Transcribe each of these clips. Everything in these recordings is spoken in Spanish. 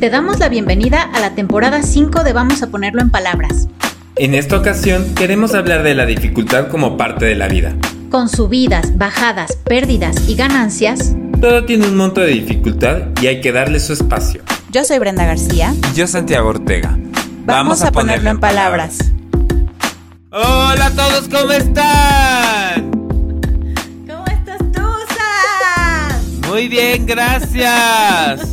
Te damos la bienvenida a la temporada 5 de Vamos a ponerlo en palabras. En esta ocasión queremos hablar de la dificultad como parte de la vida. Con subidas, bajadas, pérdidas y ganancias, Todo tiene un monto de dificultad y hay que darle su espacio. Yo soy Brenda García. Y yo Santiago Ortega. Vamos, a, ponerlo en palabras. Hola a todos, ¿cómo están? ¿Cómo estás tú, Sam? Muy bien, gracias.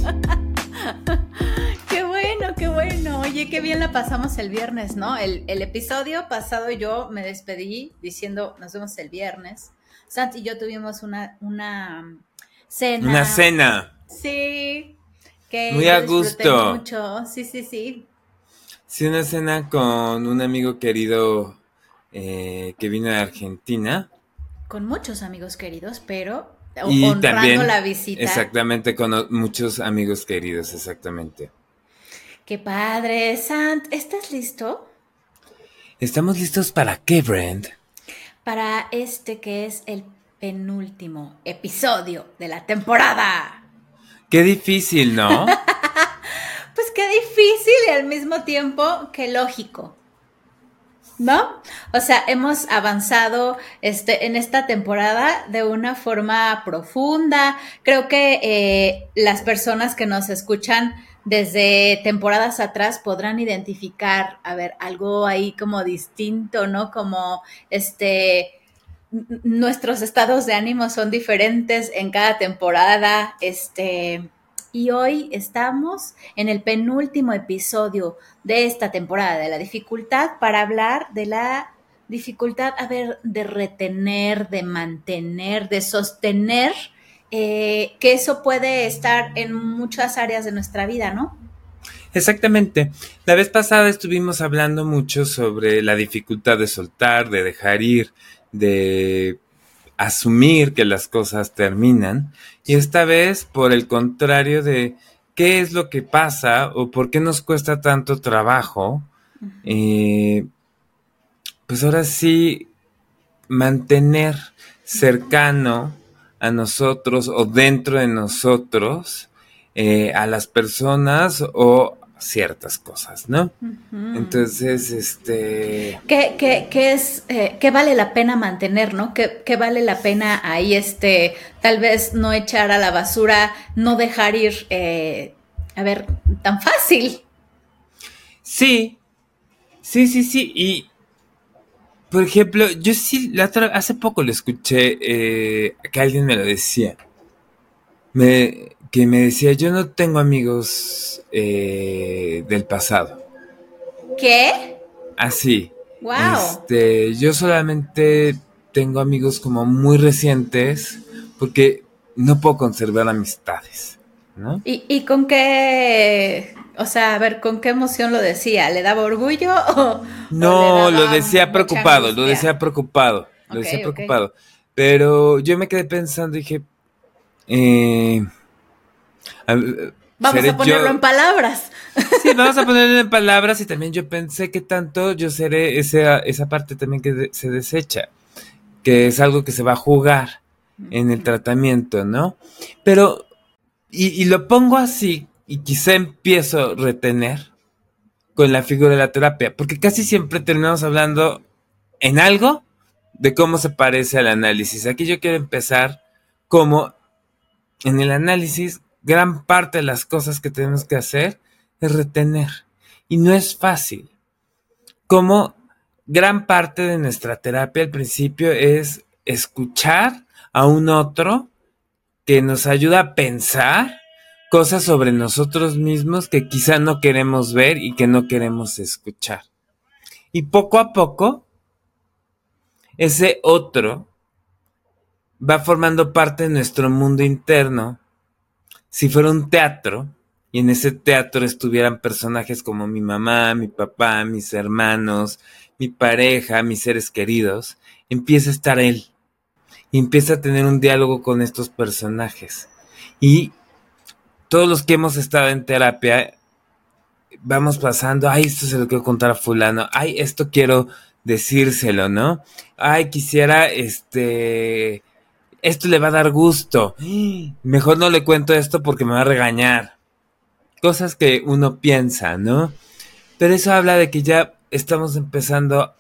Bueno. Oye, qué bien la pasamos el viernes, ¿no? El, el episodio pasado yo me despedí diciendo nos vemos el viernes. Santi y yo tuvimos una, una cena. Una cena. Sí. Que Muy a gusto. Mucho. Sí, sí, sí. Sí, una cena con un amigo querido eh, que vino de Argentina. Con muchos amigos queridos, pero Y honrando también, la visita. exactamente, con muchos amigos queridos, exactamente. Qué padre. Sant, ¿estás listo? ¿Estamos listos para qué, Brent? Para este que es el penúltimo episodio de la temporada. Qué difícil, ¿no? Pues qué difícil y al mismo tiempo qué lógico. ¿No? O sea, hemos avanzado este, en esta temporada de una forma profunda. Creo que eh, las personas que nos escuchan desde temporadas atrás podrán identificar, a ver, algo ahí como distinto, ¿no? Como este, nuestros estados de ánimo son diferentes en cada temporada, este, y hoy estamos en el penúltimo episodio de esta temporada de la dificultad para hablar de la dificultad, a ver, de retener, de mantener, de sostener, eh, que eso puede estar en muchas áreas de nuestra vida, ¿no? Exactamente. La vez pasada estuvimos hablando mucho sobre la dificultad de soltar, de dejar ir, de asumir que las cosas terminan. Y esta vez, por el contrario de qué es lo que pasa o por qué nos cuesta tanto trabajo, eh, pues ahora sí mantener cercano a nosotros o dentro de nosotros eh, a las personas o ciertas cosas, ¿no? Entonces, este... ¿Qué, qué- qué es, eh, qué vale la pena mantener, no? ¿Qué, qué vale la pena ahí, este, tal vez no echar a la basura, no dejar ir, eh, a ver, tan fácil? Sí, sí, sí, sí. Y, por ejemplo, yo sí, la otra, hace poco lo escuché eh, que alguien me lo decía. Me, que me decía, yo no tengo amigos eh, del pasado. ¿Qué? Así. ¡Wow! Este, yo solamente tengo amigos como muy recientes porque no puedo conservar amistades, ¿no? ¿Y, y con qué, o sea, a ver, con qué emoción lo decía? ¿Le daba orgullo o, No, lo decía preocupado, lo decía preocupado, lo decía preocupado. Pero yo me quedé pensando, dije, eh, a- Vamos a ponerlo yo- en palabras. Sí, vamos a ponerlo en palabras y también yo pensé que tanto yo seré esa, esa parte también que de- se desecha, que es algo que se va a jugar en el tratamiento, ¿no? Pero, y, y lo pongo así, y quizá empiezo a retener con la figura de la terapia, porque casi siempre terminamos hablando en algo de cómo se parece al análisis. Aquí yo quiero empezar como en el análisis, gran parte de las cosas que tenemos que hacer es retener. Y no es fácil. Como gran parte de nuestra terapia al principio es escuchar a un otro que nos ayuda a pensar cosas sobre nosotros mismos que quizá no queremos ver y que no queremos escuchar. Y poco a poco, ese otro va formando parte de nuestro mundo interno. Si fuera un teatro, y en ese teatro estuvieran personajes como mi mamá, mi papá, mis hermanos, mi pareja, mis seres queridos, empieza a estar él. Y empieza a tener un diálogo con estos personajes. Y todos los que hemos estado en terapia, vamos pasando, ay, esto se lo quiero contar a fulano, ay, esto quiero decírselo, ¿no? Ay, quisiera, este, esto le va a dar gusto. Mejor no le cuento esto porque me va a regañar. cosas que uno piensa, ¿no? Pero eso habla de que ya estamos empezando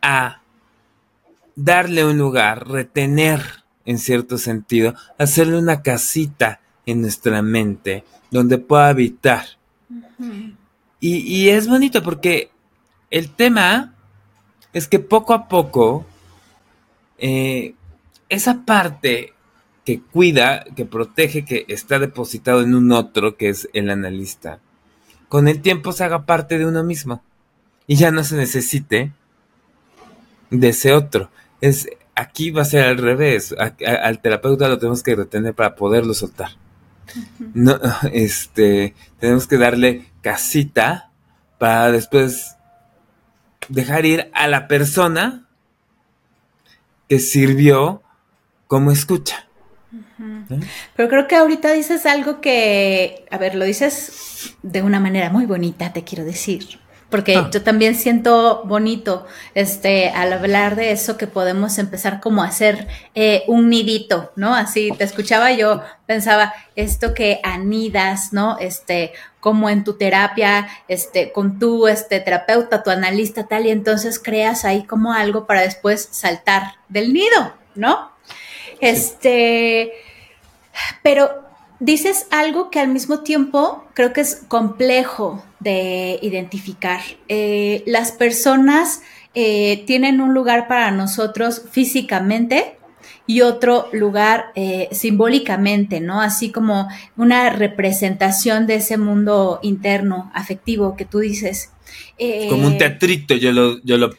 a darle un lugar, retener en cierto sentido, hacerle una casita en nuestra mente donde pueda habitar. y, es bonito porque el tema es que poco a poco eh, esa parte que cuida, que protege, que está depositado en un otro, que es el analista, con el tiempo se haga parte de uno mismo y ya no se necesite de ese otro. Es, aquí va a ser al revés. al terapeuta lo tenemos que retener para poderlo soltar. No, este, tenemos que darle casita para después dejar ir a la persona que sirvió como escucha. ¿Eh? Pero creo que ahorita dices algo que, a ver, lo dices de una manera muy bonita, te quiero decir porque ah. yo también siento bonito este al hablar de eso que podemos empezar como a hacer eh, un nidito, ¿no? Así te escuchaba yo pensaba esto que anidas, ¿no? Este como en tu terapia, este con tu este terapeuta, tu analista tal y entonces creas ahí como algo para después saltar del nido, ¿no? Este pero dices algo que al mismo tiempo creo que es complejo de identificar. Eh, las personas eh, tienen un lugar para nosotros físicamente y otro lugar eh, simbólicamente, ¿no? Así como una representación de ese mundo interno, afectivo que tú dices. como un teatrito, yo lo, yo lo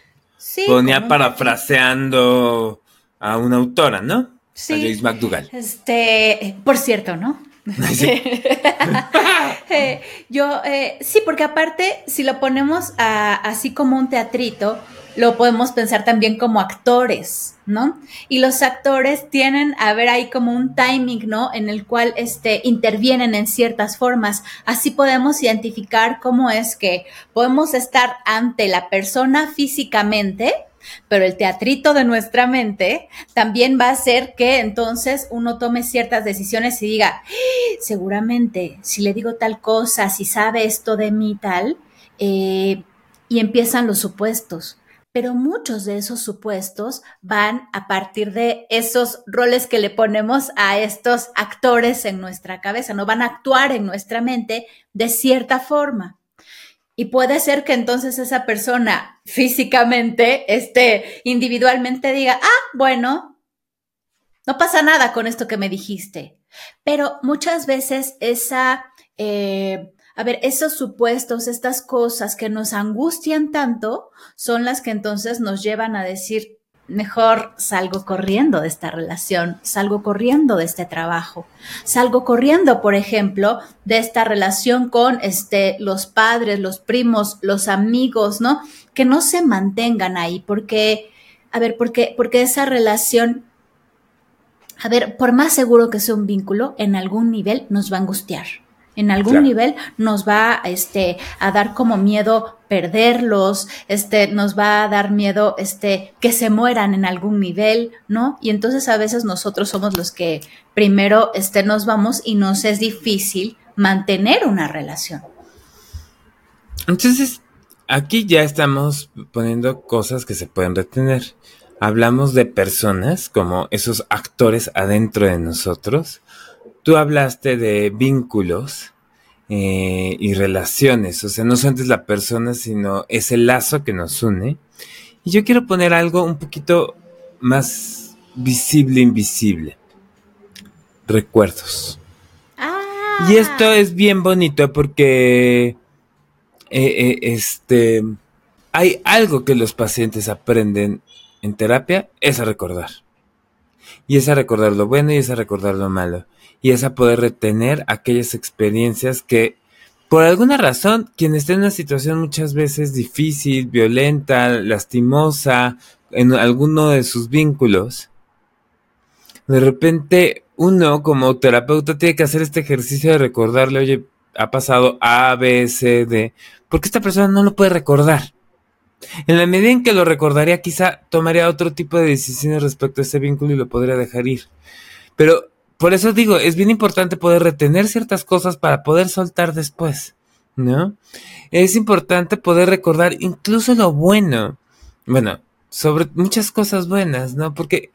ponía parafraseando a una autora, ¿no? Sí. A James McDougall. Este, por cierto, ¿no? Eh, yo, eh, sí, porque aparte, si lo ponemos así como un teatrito, lo podemos pensar también como actores, ¿no? Y los actores tienen a ver ahí como un timing, ¿no? En el cual este, intervienen en ciertas formas. Así podemos identificar cómo es que podemos estar ante la persona físicamente, pero el teatrito de nuestra mente también va a hacer que entonces uno tome ciertas decisiones y diga, ¡Ah! seguramente, si le digo tal cosa, si sabe esto de mí tal, eh, y empiezan los supuestos. Pero muchos de esos supuestos van a partir de esos roles que le ponemos a estos actores en nuestra cabeza, no van a actuar en nuestra mente de cierta forma. Y puede ser que entonces esa persona físicamente, este, individualmente diga, ah, bueno, no pasa nada con esto que me dijiste. Pero muchas veces esa, eh, a ver, esos supuestos, estas cosas que nos angustian tanto, son las que entonces nos llevan a decir, mejor salgo corriendo de esta relación, salgo corriendo de este trabajo, salgo corriendo, por ejemplo, de esta relación con este, los padres, los primos, los amigos, ¿no? Que no se mantengan ahí, porque, a ver, porque, porque esa relación, a ver, por más seguro que sea un vínculo, en algún nivel nos va a angustiar en algún nivel nos va este, a dar como miedo perderlos, este, nos va a dar miedo este, que se mueran en algún nivel, ¿no? Y entonces a veces nosotros somos los que primero este, nos vamos y nos es difícil mantener una relación. Entonces, aquí ya estamos poniendo cosas que se pueden retener. Hablamos de personas como esos actores adentro de nosotros tú hablaste de vínculos eh, y relaciones, o sea, no solamente es la persona, sino es el lazo que nos une. Y yo quiero poner algo un poquito más visible, invisible. Recuerdos. Ah. Y esto es bien bonito porque eh, eh, este hay algo que los pacientes aprenden en terapia, es a recordar. Y es a recordar lo bueno y es a recordar lo malo y es a poder retener aquellas experiencias que por alguna razón quien está en una situación muchas veces difícil, violenta, lastimosa en alguno de sus vínculos, de repente uno como terapeuta tiene que hacer este ejercicio de recordarle, oye, ha pasado A, B, C, D, porque esta persona no lo puede recordar. En la medida en que lo recordaría, quizá tomaría otro tipo de decisiones respecto a ese vínculo y lo podría dejar ir. Pero por eso digo, es bien importante poder retener ciertas cosas para poder soltar después, ¿no? Es importante poder recordar incluso lo bueno, bueno, sobre muchas cosas buenas, ¿no? Porque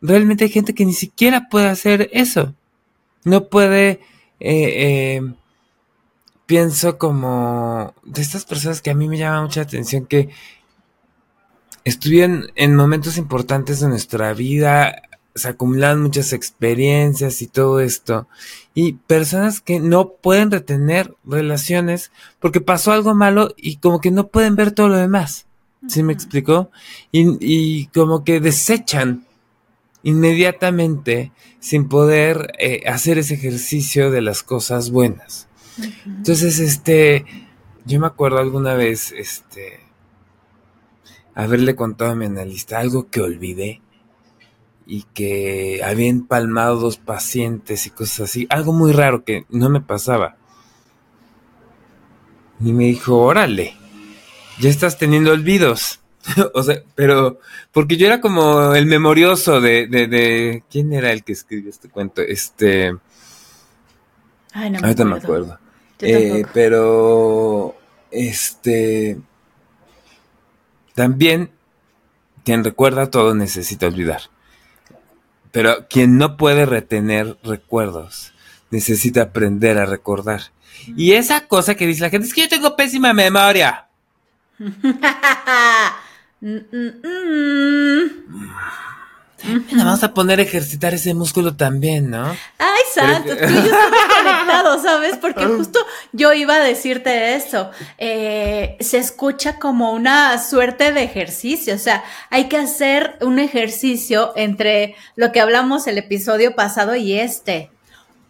realmente hay gente que ni siquiera puede hacer eso. No puede, eh, eh, pienso como de estas personas que a mí me llama mucha atención que estuvieron en momentos importantes de nuestra vida, se acumulan muchas experiencias y todo esto. Y personas que no pueden retener relaciones porque pasó algo malo y como que no pueden ver todo lo demás. ¿Sí me explicó? Y, como que desechan inmediatamente sin poder eh, hacer ese ejercicio de las cosas buenas. Entonces, este, yo me acuerdo alguna vez, este, haberle contado a mi analista algo que olvidé y que había empalmado dos pacientes y cosas así. Algo muy raro que no me pasaba. Y me dijo, órale, ya estás teniendo olvidos. o sea, pero, porque yo era como el memorioso de, de, de, ¿quién era el que escribió este cuento? Este... Ay, no me Ahorita me acuerdo. Eh, pero, este, también, quien recuerda todo necesita olvidar. Pero quien no puede retener recuerdos necesita aprender a recordar. Y esa cosa que dice la gente es que yo tengo pésima memoria. Mm, mm, mm. vamos a poner a ejercitar ese músculo también, ¿no? Ay, santo, tú y yo estamos conectados, ¿sabes? Porque justo yo iba a decirte eso. Eh, se escucha como una suerte de ejercicio, o sea, hay que hacer un ejercicio entre lo que hablamos el episodio pasado y este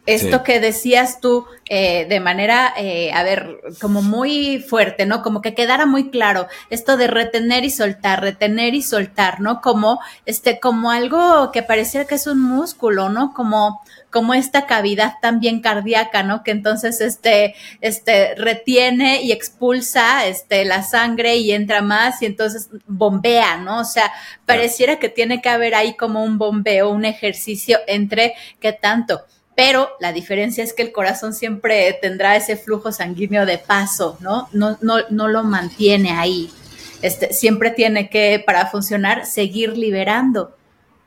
esto que decías tú eh, de manera, eh, a ver, como muy fuerte, ¿no? Como que quedara muy claro esto de retener y soltar, retener y soltar, ¿no? Como, este, como algo que pareciera que es un músculo, ¿no? Como, como esta cavidad también cardíaca, ¿no? Que entonces, este, este, retiene y expulsa, este, la sangre y entra más y entonces bombea, ¿no? O sea, pareciera que tiene que haber ahí como un bombeo, un ejercicio entre qué tanto pero la diferencia es que el corazón siempre tendrá ese flujo sanguíneo de paso, ¿no? No, no, lo mantiene ahí. Este, siempre tiene que, para funcionar, seguir liberando.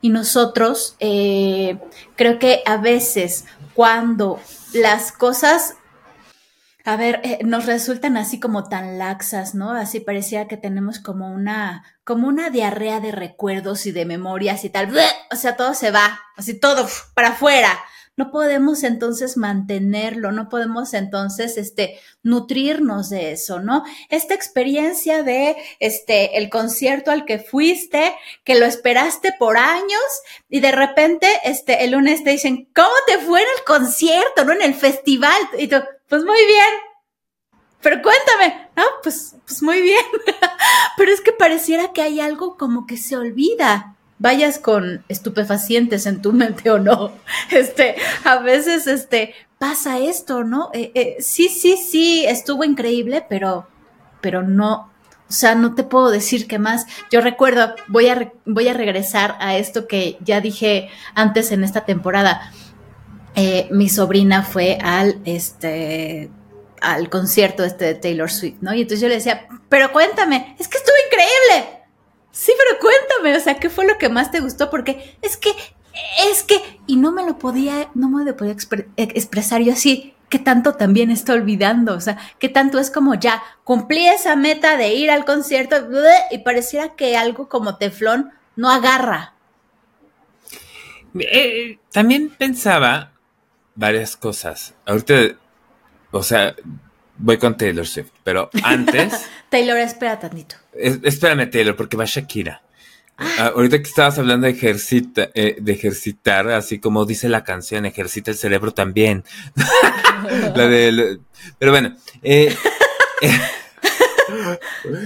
Y nosotros, eh, creo que a veces cuando las cosas, a ver, eh, nos resultan así como tan laxas, ¿no? Así parecía que tenemos como una, como una diarrea de recuerdos y de memorias y tal. O sea, todo se va, así todo para afuera no podemos entonces mantenerlo, no podemos entonces este nutrirnos de eso, ¿no? Esta experiencia de este el concierto al que fuiste, que lo esperaste por años y de repente este el lunes te dicen, "¿Cómo te fue en el concierto, no en el festival?" Y tú, "Pues muy bien." Pero cuéntame, no, pues pues muy bien. Pero es que pareciera que hay algo como que se olvida vayas con estupefacientes en tu mente o no. Este, a veces, este, pasa esto, ¿no? Eh, eh, sí, sí, sí, estuvo increíble, pero, pero no, o sea, no te puedo decir qué más. Yo recuerdo, voy a, voy a regresar a esto que ya dije antes en esta temporada. Eh, mi sobrina fue al, este, al concierto este de Taylor Swift, ¿no? Y entonces yo le decía, pero cuéntame, es que estuvo increíble. Sí, pero cuéntame, o sea, ¿qué fue lo que más te gustó? Porque es que, es que, y no me lo podía, no me lo podía expresar yo así, que tanto también está olvidando, o sea, que tanto es como ya cumplí esa meta de ir al concierto y pareciera que algo como teflón no agarra. Eh, también pensaba varias cosas. Ahorita, o sea, voy con Taylor Swift, pero antes. Taylor, espera tantito. espérame, Taylor, porque va Shakira. Ah, ahorita que estabas hablando de, ejercita, eh, de ejercitar, así como dice la canción, ejercita el cerebro también. la de, pero bueno, eh,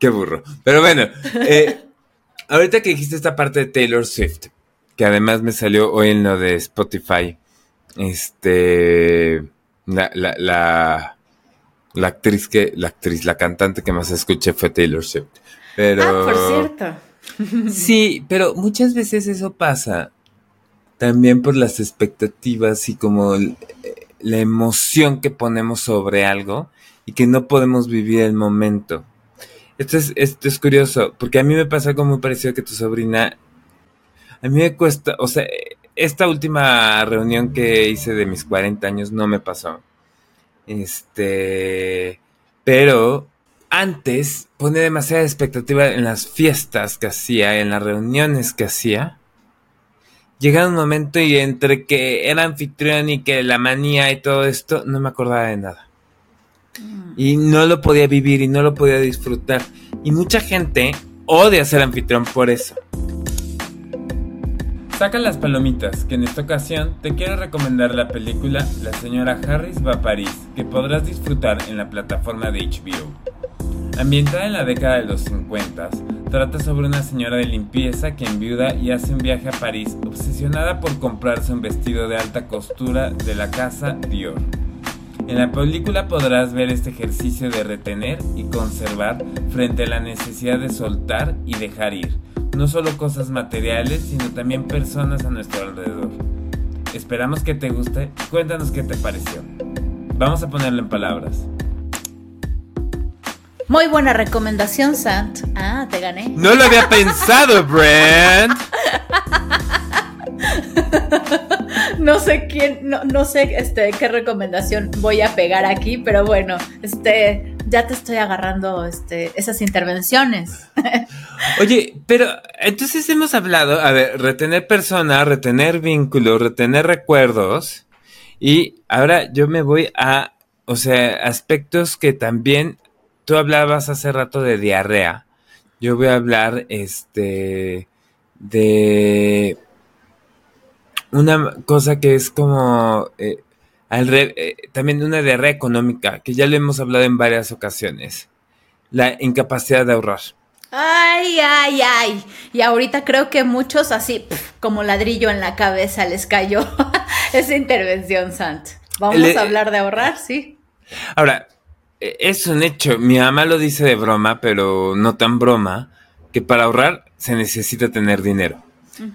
qué burro. Pero bueno, eh, ahorita que dijiste esta parte de Taylor Swift, que además me salió hoy en lo de Spotify, este, la, la la actriz que, la actriz, la cantante que más escuché fue Taylor Swift. Pero. Ah, por cierto. sí, pero muchas veces eso pasa. también por las expectativas y como la emoción que ponemos sobre algo y que no podemos vivir el momento. Esto es, esto es curioso, porque a mí me pasa algo muy parecido que tu sobrina. A mí me cuesta, o sea, esta última reunión que hice de mis 40 años no me pasó. Este, pero antes ponía demasiada expectativa en las fiestas que hacía, en las reuniones que hacía. Llegaba un momento y entre que era anfitrión y que la manía y todo esto, no me acordaba de nada. Y no lo podía vivir y no lo podía disfrutar. Y mucha gente odia ser anfitrión por eso. Saca las palomitas, que en esta ocasión te quiero recomendar la película La señora Harris va a París, que podrás disfrutar en la plataforma de HBO. Ambientada en la década de los 50, trata sobre una señora de limpieza que enviuda y hace un viaje a París obsesionada por comprarse un vestido de alta costura de la casa Dior. En la película podrás ver este ejercicio de retener y conservar frente a la necesidad de soltar y dejar ir, no solo cosas materiales, sino también personas a nuestro alrededor. Esperamos que te guste y cuéntanos qué te pareció. Vamos a ponerlo en palabras. Muy buena recomendación, Sant. Ah, te gané. No lo había pensado, Brand. no sé quién, no, sé este, qué recomendación voy a pegar aquí, pero bueno, este, ya te estoy agarrando este, esas intervenciones. Oye, pero entonces hemos hablado, a ver, retener personas, retener vínculos, retener recuerdos, y ahora yo me voy a, o sea, aspectos que también tú hablabas hace rato de diarrea. Yo voy a hablar, este, de una cosa que es como eh, al eh, también una diarrea económica, que ya lo hemos hablado en varias ocasiones, la incapacidad de ahorrar. Ay, ay, ay. Y ahorita creo que muchos así, como ladrillo en la cabeza, les cayó esa intervención, Sant. Vamos a hablar de ahorrar, sí. Ahora, e, es un hecho, mi mamá lo dice de broma, pero no tan broma, que para ahorrar se necesita tener dinero.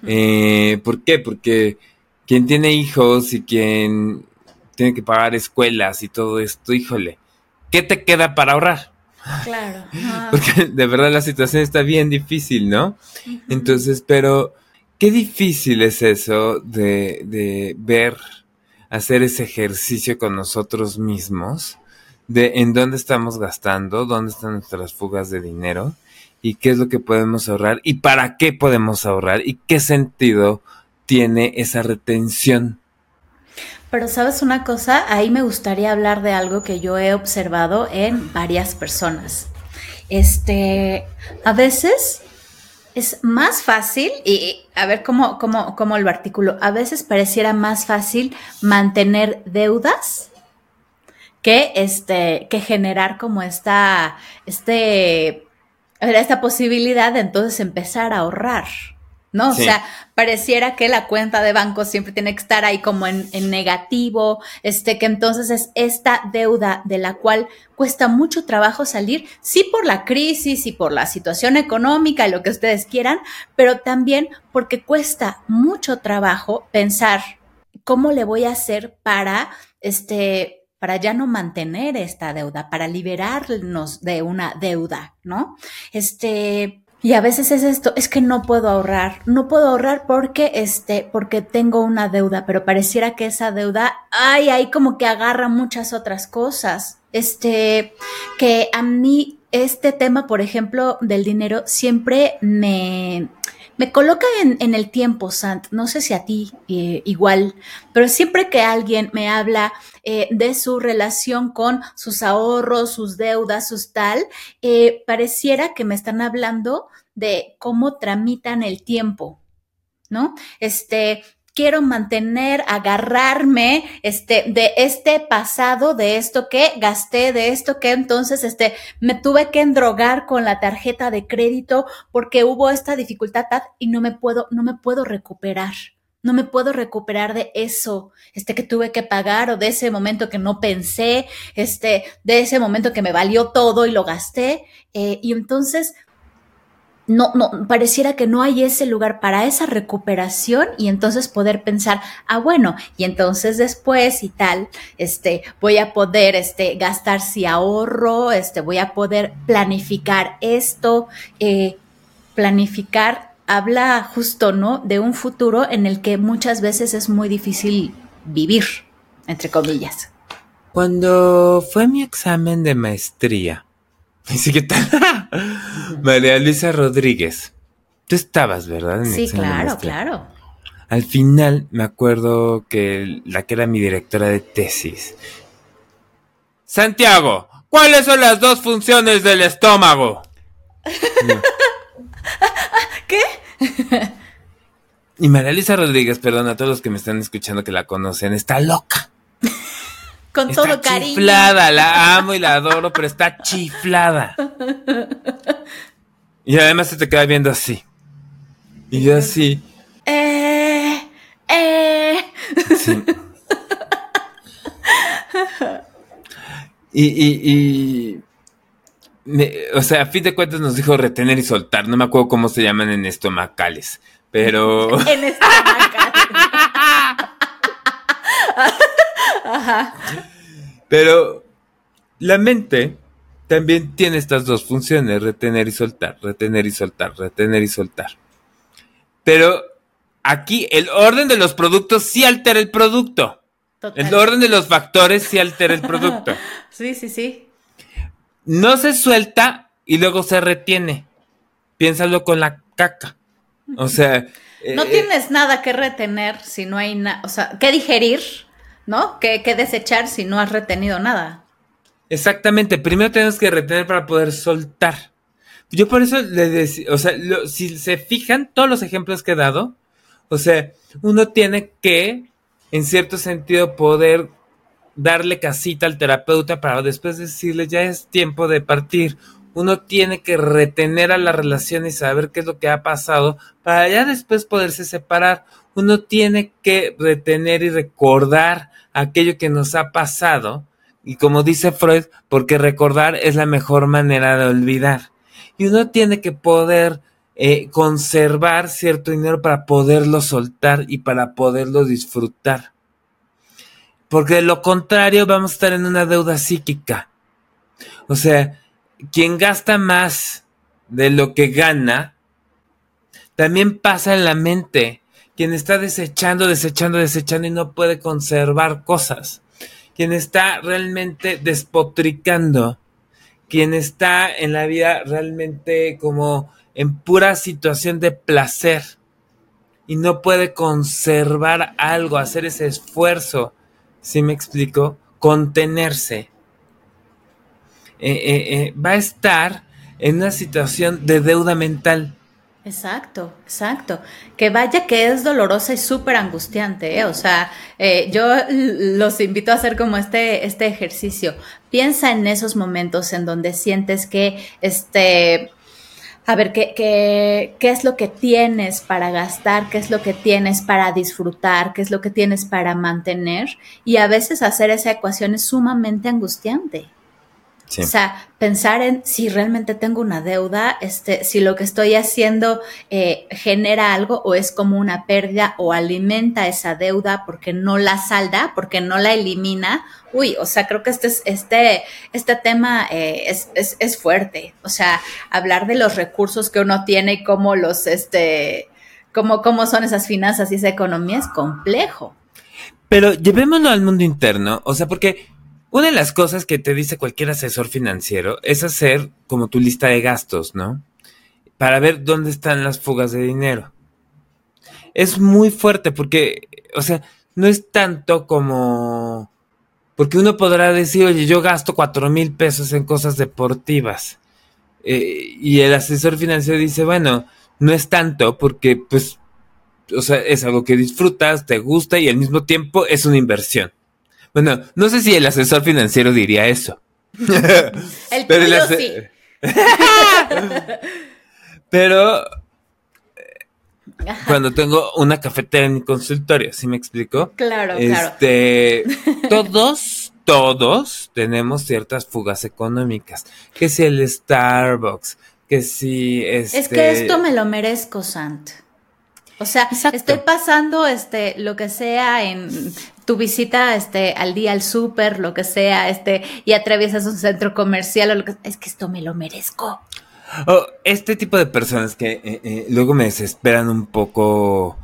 Eh, ¿Por qué? Porque quien tiene hijos y quien tiene que pagar escuelas y todo esto, híjole, ¿qué te queda para ahorrar? Claro. Porque de verdad la situación está bien difícil, ¿no? Entonces, pero qué difícil es eso de, de ver, hacer ese ejercicio con nosotros mismos, de en dónde estamos gastando, dónde están nuestras fugas de dinero y qué es lo que podemos ahorrar y para qué podemos ahorrar y qué sentido tiene esa retención. Pero sabes una cosa, ahí me gustaría hablar de algo que yo he observado en varias personas. Este, a veces es más fácil, y a ver cómo, cómo, cómo lo articulo, a veces pareciera más fácil mantener deudas que, este, que generar como esta, este esta posibilidad de entonces empezar a ahorrar, ¿no? O sea, pareciera que la cuenta de banco siempre tiene que estar ahí como en, negativo, este, que entonces es esta deuda de la cual cuesta mucho trabajo salir, sí por la crisis y por la situación económica y lo que ustedes quieran, pero también porque cuesta mucho trabajo pensar cómo le voy a hacer para, este, para ya no mantener esta deuda, para liberarnos de una deuda, ¿no? Este, y a veces es esto, es que no puedo ahorrar, no puedo ahorrar porque este, porque tengo una deuda, pero pareciera que esa deuda, ay, ahí como que agarra muchas otras cosas. Este, que a mí este tema, por ejemplo, del dinero siempre me, me coloca en, el tiempo, Sant. No sé si a ti eh, igual, pero siempre que alguien me habla eh, de su relación con sus ahorros, sus deudas, sus tal, eh, pareciera que me están hablando de cómo tramitan el tiempo, ¿no? Este, quiero mantener, agarrarme este, de este pasado, de esto que gasté, de esto que entonces este, me tuve que endrogar con la tarjeta de crédito porque hubo esta dificultad y no me puedo, no me puedo recuperar. No me puedo recuperar de eso, este que tuve que pagar o de ese momento que no pensé, este, de ese momento que me valió todo y lo gasté. Eh, y entonces no, no, pareciera que no hay ese lugar para esa recuperación y entonces poder pensar, ah, bueno, y entonces después y tal, este, voy a poder, este, gastar si ahorro, este, voy a poder planificar esto, eh, planificar habla justo, ¿no? De un futuro en el que muchas veces es muy difícil vivir, entre comillas. Cuando fue mi examen de maestría, ¿qué tal? María Luisa Rodríguez. Tú estabas, ¿verdad? En sí, claro, claro. Al final me acuerdo que la que era mi directora de tesis. Santiago, ¿cuáles son las dos funciones del estómago? ¿Qué? y María Luisa Rodríguez, perdón a todos los que me están escuchando que la conocen, está loca. Con todo cariño. Chiflada, la amo y la adoro, pero está chiflada. Y además se te queda viendo así. Y yo así. Eh, eh. Sí. Y, y, y o sea, a fin de cuentas nos dijo retener y soltar. No me acuerdo cómo se llaman en estomacales, pero. en estomacales. Pero la mente también tiene estas dos funciones, retener y soltar, retener y soltar, retener y soltar. Pero aquí el orden de los productos sí altera el producto. El orden de los factores sí altera el producto. sí, sí, sí. No se suelta y luego se retiene. Piénsalo con la caca. O sea... No eh, tienes nada que retener si no hay nada, o sea, que digerir ¿no? ¿Qué, desechar si no has retenido nada? Exactamente, primero tenemos que retener para poder soltar. Yo por eso le decía, o sea, si se fijan todos los ejemplos que he dado, o sea, uno tiene que, en cierto sentido, poder darle casita al terapeuta para después decirle ya es tiempo de partir. Uno tiene que retener a la relación y saber qué es lo que ha pasado para ya después poderse separar. Uno tiene que retener y recordar aquello que nos ha pasado, y como dice Freud, porque recordar es la mejor manera de olvidar. Y uno tiene que poder eh, conservar cierto dinero para poderlo soltar y para poderlo disfrutar. Porque de lo contrario vamos a estar en una deuda psíquica. O sea, quien gasta más de lo que gana, también pasa en la mente quien está desechando, desechando, desechando y no puede conservar cosas, quien está realmente despotricando, quien está en la vida realmente como en pura situación de placer y no puede conservar algo, hacer ese esfuerzo, ¿sí me explico? Contenerse. Eh, eh, eh, va a estar en una situación de deuda mental Exacto, exacto. Que vaya que es dolorosa y súper angustiante, ¿eh? O sea, eh, yo los invito a hacer como este, este ejercicio. Piensa en esos momentos en donde sientes que, este, a ver, ¿qué, qué, qué es lo que tienes para gastar? ¿Qué es lo que tienes para disfrutar? ¿Qué es lo que tienes para mantener? Y a veces hacer esa ecuación es sumamente angustiante. O sea, pensar en si realmente tengo una deuda, este, si lo que estoy haciendo eh, genera algo o es como una pérdida o alimenta esa deuda porque no la salda, porque no la elimina. Uy, o sea, creo que este, este, este tema eh, es, es, es, fuerte. O sea, hablar de los recursos que uno tiene y cómo los, este, cómo, cómo son esas finanzas y esa economía es complejo. Pero llevémoslo al mundo interno, o sea, porque una de las cosas que te dice cualquier asesor financiero es hacer como tu lista de gastos, ¿no? Para ver dónde están las fugas de dinero. Es muy fuerte porque, o sea, no es tanto como... Porque uno podrá decir, oye, yo gasto cuatro mil pesos en cosas deportivas. Eh, y el asesor financiero dice, bueno, no es tanto porque, pues, o sea, es algo que disfrutas, te gusta y al mismo tiempo es una inversión. Bueno, no sé si el asesor financiero diría eso. el Pero sí. Pero cuando tengo una cafetera en mi consultorio, ¿sí me explico? Claro, este, Todos, todos tenemos ciertas fugas económicas. Que si el Starbucks, que si este... Es que esto me lo merezco, Sant. O sea, estoy pasando este lo que sea en tu visita este al día al súper, lo que sea, este y atraviesas un centro comercial o lo que es que esto me lo merezco. Oh, este tipo de personas que eh, eh, luego me desesperan un poco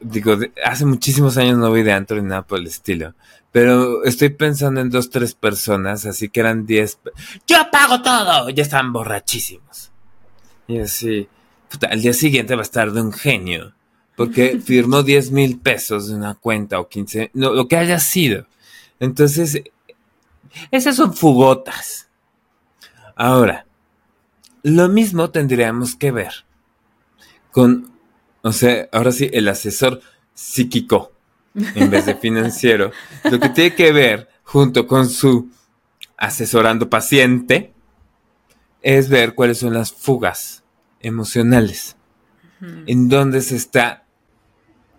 digo, hace muchísimos años no voy de antro ni nada por el estilo. Pero estoy pensando en dos, tres personas, así que eran diez. ¡Yo pago todo! Ya están borrachísimos. Y así, puta, el día siguiente va a estar de un genio. Porque firmó diez mil pesos de una cuenta o quince, no, lo que haya sido. Entonces, esas son fugotas. Ahora, lo mismo tendríamos que ver con o sea, ahora sí, el asesor psíquico en vez de financiero, lo que tiene que ver junto con su asesorando paciente es ver cuáles son las fugas emocionales, en dónde se está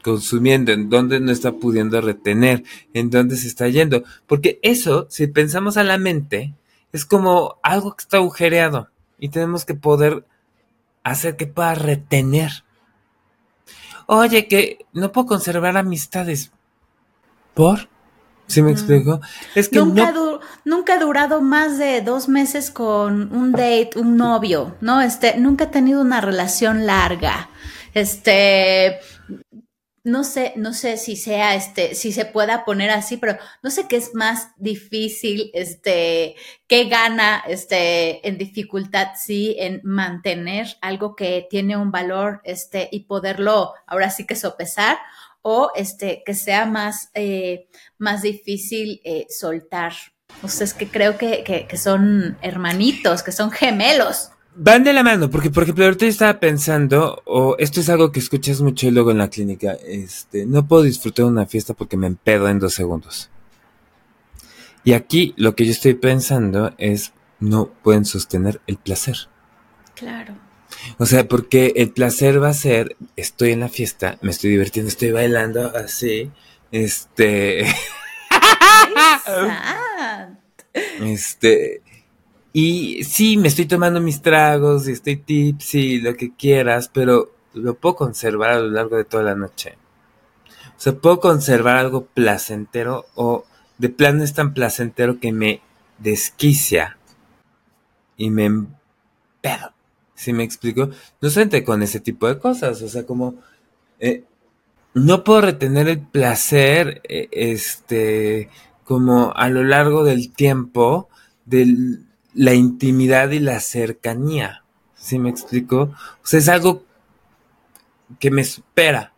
consumiendo, en dónde no está pudiendo retener, en dónde se está yendo. Porque eso, si pensamos a la mente, es como algo que está agujereado y tenemos que poder hacer que pueda retener oye, que no puedo conservar amistades. ¿Por? ¿Sí me mm. explico? Es que nunca, nunca he durado más de dos meses con un date, un novio, ¿no? Este, nunca he tenido una relación larga. Este, no sé, no sé si sea este, si se pueda poner así, pero no sé qué es más difícil, este, qué gana, este, en dificultad, sí, en mantener algo que tiene un valor, este, y poderlo ahora sí que sopesar, o este, que sea más, eh, más difícil eh, soltar. Ustedes que creo que, que, que son hermanitos, que son gemelos. Van de la mano, porque por ejemplo ahorita estaba pensando, o esto es algo que escuchas mucho luego en la clínica, este, no puedo disfrutar de una fiesta porque me empedo en dos segundos. Y aquí lo que yo estoy pensando es, no pueden sostener el placer. Claro. O sea, porque el placer va a ser, estoy en la fiesta, me estoy divirtiendo, estoy bailando así, este... este, y sí, me estoy tomando mis tragos y estoy tipsy, lo que quieras, pero lo puedo conservar a lo largo de toda la noche. O sea, puedo conservar algo placentero o de plano es tan placentero que me desquicia y me empedo. ¿Sí me explico? No solamente con ese tipo de cosas, o sea, como eh, no puedo retener el placer, eh, este, como a lo largo del tiempo del la intimidad y la cercanía. ¿Sí me explico? O sea, es algo que me supera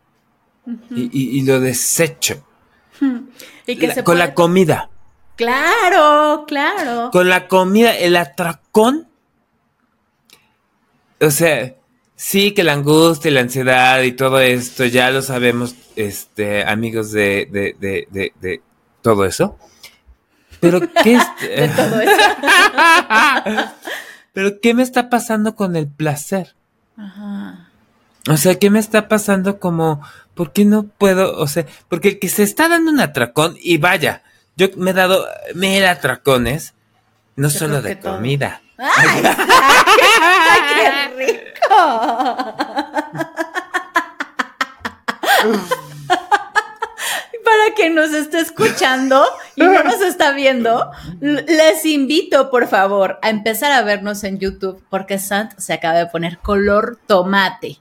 y, lo desecho. con la comida. Claro, claro. Con la comida, el atracón. O sea, sí que la angustia y la ansiedad y todo esto, ya lo sabemos, este, amigos de, de, de, de todo eso. Pero ¿qué es? Pero ¿qué me está pasando con el placer? Ajá. O sea, ¿qué me está pasando como, ¿por qué no puedo? O sea, porque el que se está dando un atracón, y vaya, yo me he dado mil atracones, no solo de comida. ¡Ay, qué rico! quien nos esté escuchando y no nos está viendo, les invito, por favor, a empezar a vernos en YouTube porque Sant se acaba de poner color tomate.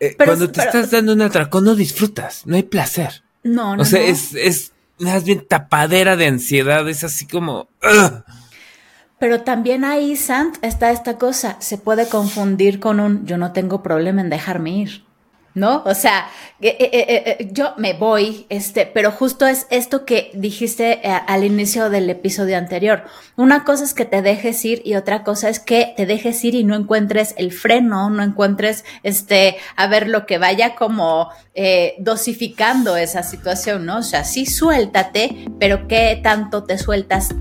Eh, cuando te estás dando un atracón no disfrutas, no hay placer. No, no. O sea, es, es más bien tapadera de ansiedad, es así como... Pero también ahí, Sant, está esta cosa, se puede confundir con un yo no tengo problema en dejarme ir. ¿No? O sea, eh, eh, eh, yo me voy, este, pero justo es esto que dijiste al inicio del episodio anterior. Una cosa es que te dejes ir y otra cosa es que te dejes ir y no encuentres el freno, no encuentres, este, a ver lo que vaya como dosificando esa situación, ¿no? O sea, sí suéltate, pero ¿qué tanto te sueltas?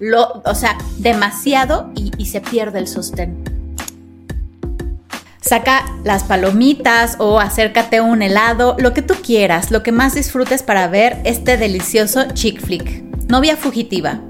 Lo, o sea, demasiado y, y se pierde el sostén saca las palomitas o acércate un helado, lo que tú quieras, lo que más disfrutes para ver este delicioso chick flick. Novia fugitiva.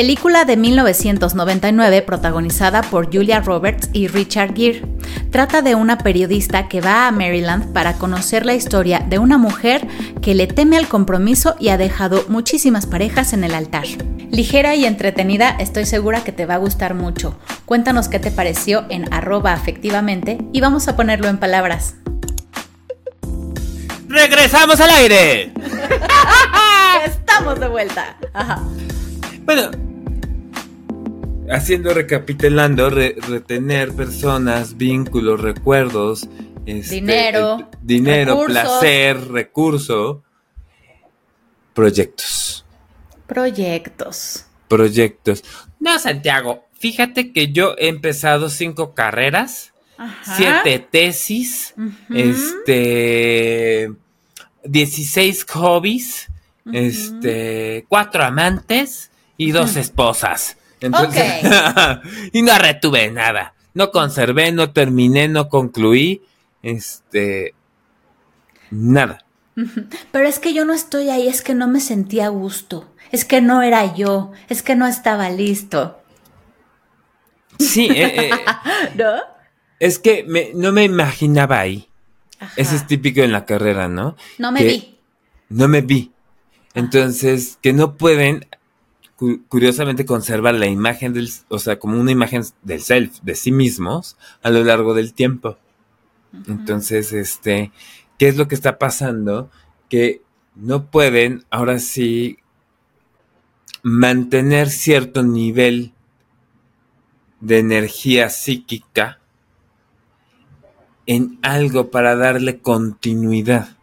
Película de 1999 protagonizada por Julia Roberts y Richard Gere. Trata de una periodista que va a Maryland para conocer la historia de una mujer que le teme al compromiso y ha dejado muchísimas parejas en el altar. Ligera y entretenida, estoy segura que te va a gustar mucho. Cuéntanos qué te pareció en arroba afectivamente y vamos a ponerlo en palabras. ¡Regresamos al aire! Estamos de vuelta. Bueno, haciendo, recapitulando, retener personas, vínculos, recuerdos, este, dinero, dinero, placer, recurso, proyectos. Proyectos. Proyectos. No, Santiago, fíjate que yo he empezado cinco carreras, siete tesis, este, 16 hobbies, este, cuatro amantes y dos esposas. y no retuve nada. No conservé, no terminé, no concluí. Este. Nada. Pero es que yo no estoy ahí, es que no me sentía a gusto. Es que no era yo, es que no estaba listo. Sí, eh, eh, ¿no? Es que no me imaginaba ahí. Eso es típico en la carrera, ¿no? No me vi. No me vi. Entonces, que no pueden, curiosamente, conservar la imagen del, o sea, como una imagen del self, de sí mismos, a lo largo del tiempo. Entonces, este, ¿qué es lo que está pasando? Que no pueden, ahora sí, mantener cierto nivel de energía psíquica en algo para darle continuidad.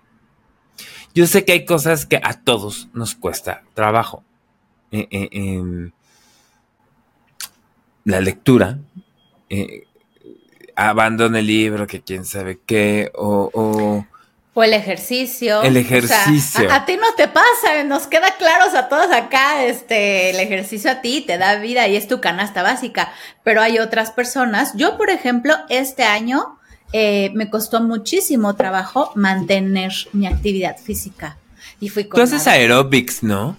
Yo sé que hay cosas que a todos nos cuesta trabajo. Eh, eh, la lectura, eh, abandona el libro, que quién sabe qué, o, o el ejercicio. El ejercicio. a, ti no te pasa, nos queda claros a todos acá, este, el ejercicio a ti te da vida y es tu canasta básica, pero hay otras personas. Yo, por ejemplo, este año eh, me costó muchísimo trabajo mantener mi actividad física. Y fui con Tú haces aerobics, ¿no?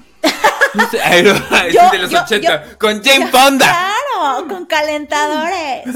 Yo, de los 80, con Jane Fonda. Claro, con calentadores.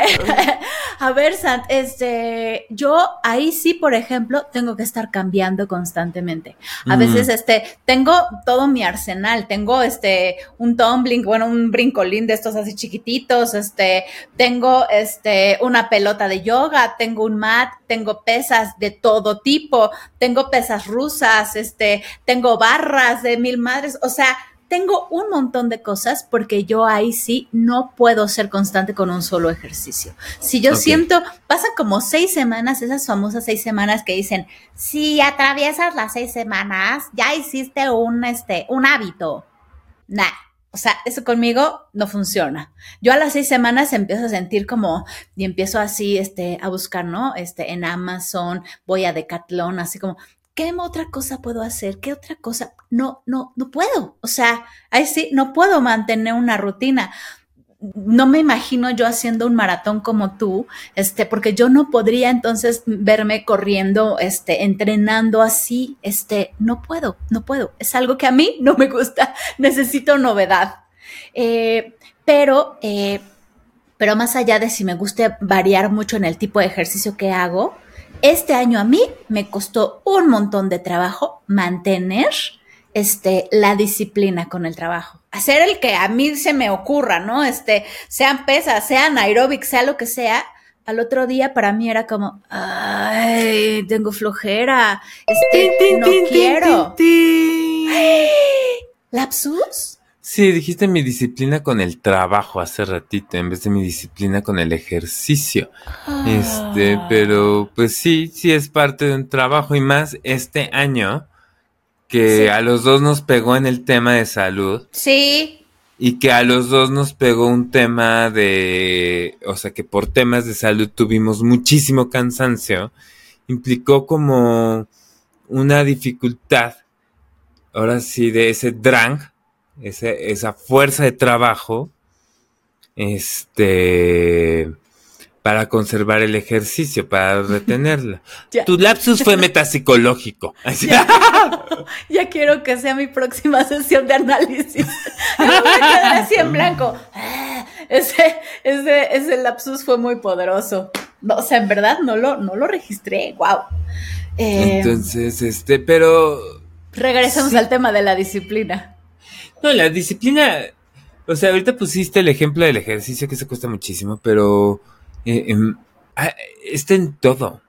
Este, a ver, Sant, este, yo ahí sí, por ejemplo, tengo que estar cambiando constantemente. A veces, este, tengo todo mi arsenal, tengo este, un tumbling, bueno, un brincolín de estos así chiquititos, este, tengo este, una pelota de yoga, tengo un mat, tengo pesas de todo tipo, tengo pesas rusas, este, tengo barras de mil madres, o sea, tengo un montón de cosas porque yo ahí sí no puedo ser constante con un solo ejercicio. Si yo siento, pasan como seis semanas, esas famosas seis semanas que dicen, si atraviesas las seis semanas, ya hiciste un, este, un hábito. Nah. O sea, eso conmigo no funciona. Yo a las seis semanas empiezo a sentir como, y empiezo así, este, a buscar, ¿no? Este, en Amazon, voy a Decathlon, así como, ¿qué otra cosa puedo hacer? ¿Qué otra cosa? No, no, no puedo. O sea, ahí sí, no puedo mantener una rutina. No me imagino yo haciendo un maratón como tú, este, porque yo no podría entonces verme corriendo, este, entrenando así, este, no puedo, no puedo. Es algo que a mí no me gusta. Necesito novedad. Eh, pero, eh, pero más allá de si me guste variar mucho en el tipo de ejercicio que hago, este año a mí me costó un montón de trabajo mantener este, la disciplina con el trabajo. Hacer el que a mí se me ocurra, ¿no? Este, sean pesas, sean aeróbic, sea lo que sea. Al otro día para mí era como, ay, tengo flojera, este, no quiero. ¿Lapsus? Sí, dijiste mi disciplina con el trabajo hace ratito, en vez de mi disciplina con el ejercicio. Este, ah. pero pues sí, sí es parte de un trabajo y más este año que a los dos nos pegó en el tema de salud. Sí. Y que a los dos nos pegó un tema de, o sea, que por temas de salud tuvimos muchísimo cansancio, implicó como una dificultad, ahora sí, de ese drang esa fuerza de trabajo, este, para conservar el ejercicio, para retenerla. Tu lapsus fue metapsicológico. Ya. quiero que sea mi próxima sesión de análisis. me quedar así en blanco. Ah, ese, ese, ese lapsus fue muy poderoso. o sea, en verdad no lo, no lo registré. Wow. Eh, Entonces, este, pero. Regresamos al tema de la disciplina. No, la disciplina. O sea, ahorita pusiste el ejemplo del ejercicio que se cuesta muchísimo, pero eh, em, ah, está en todo.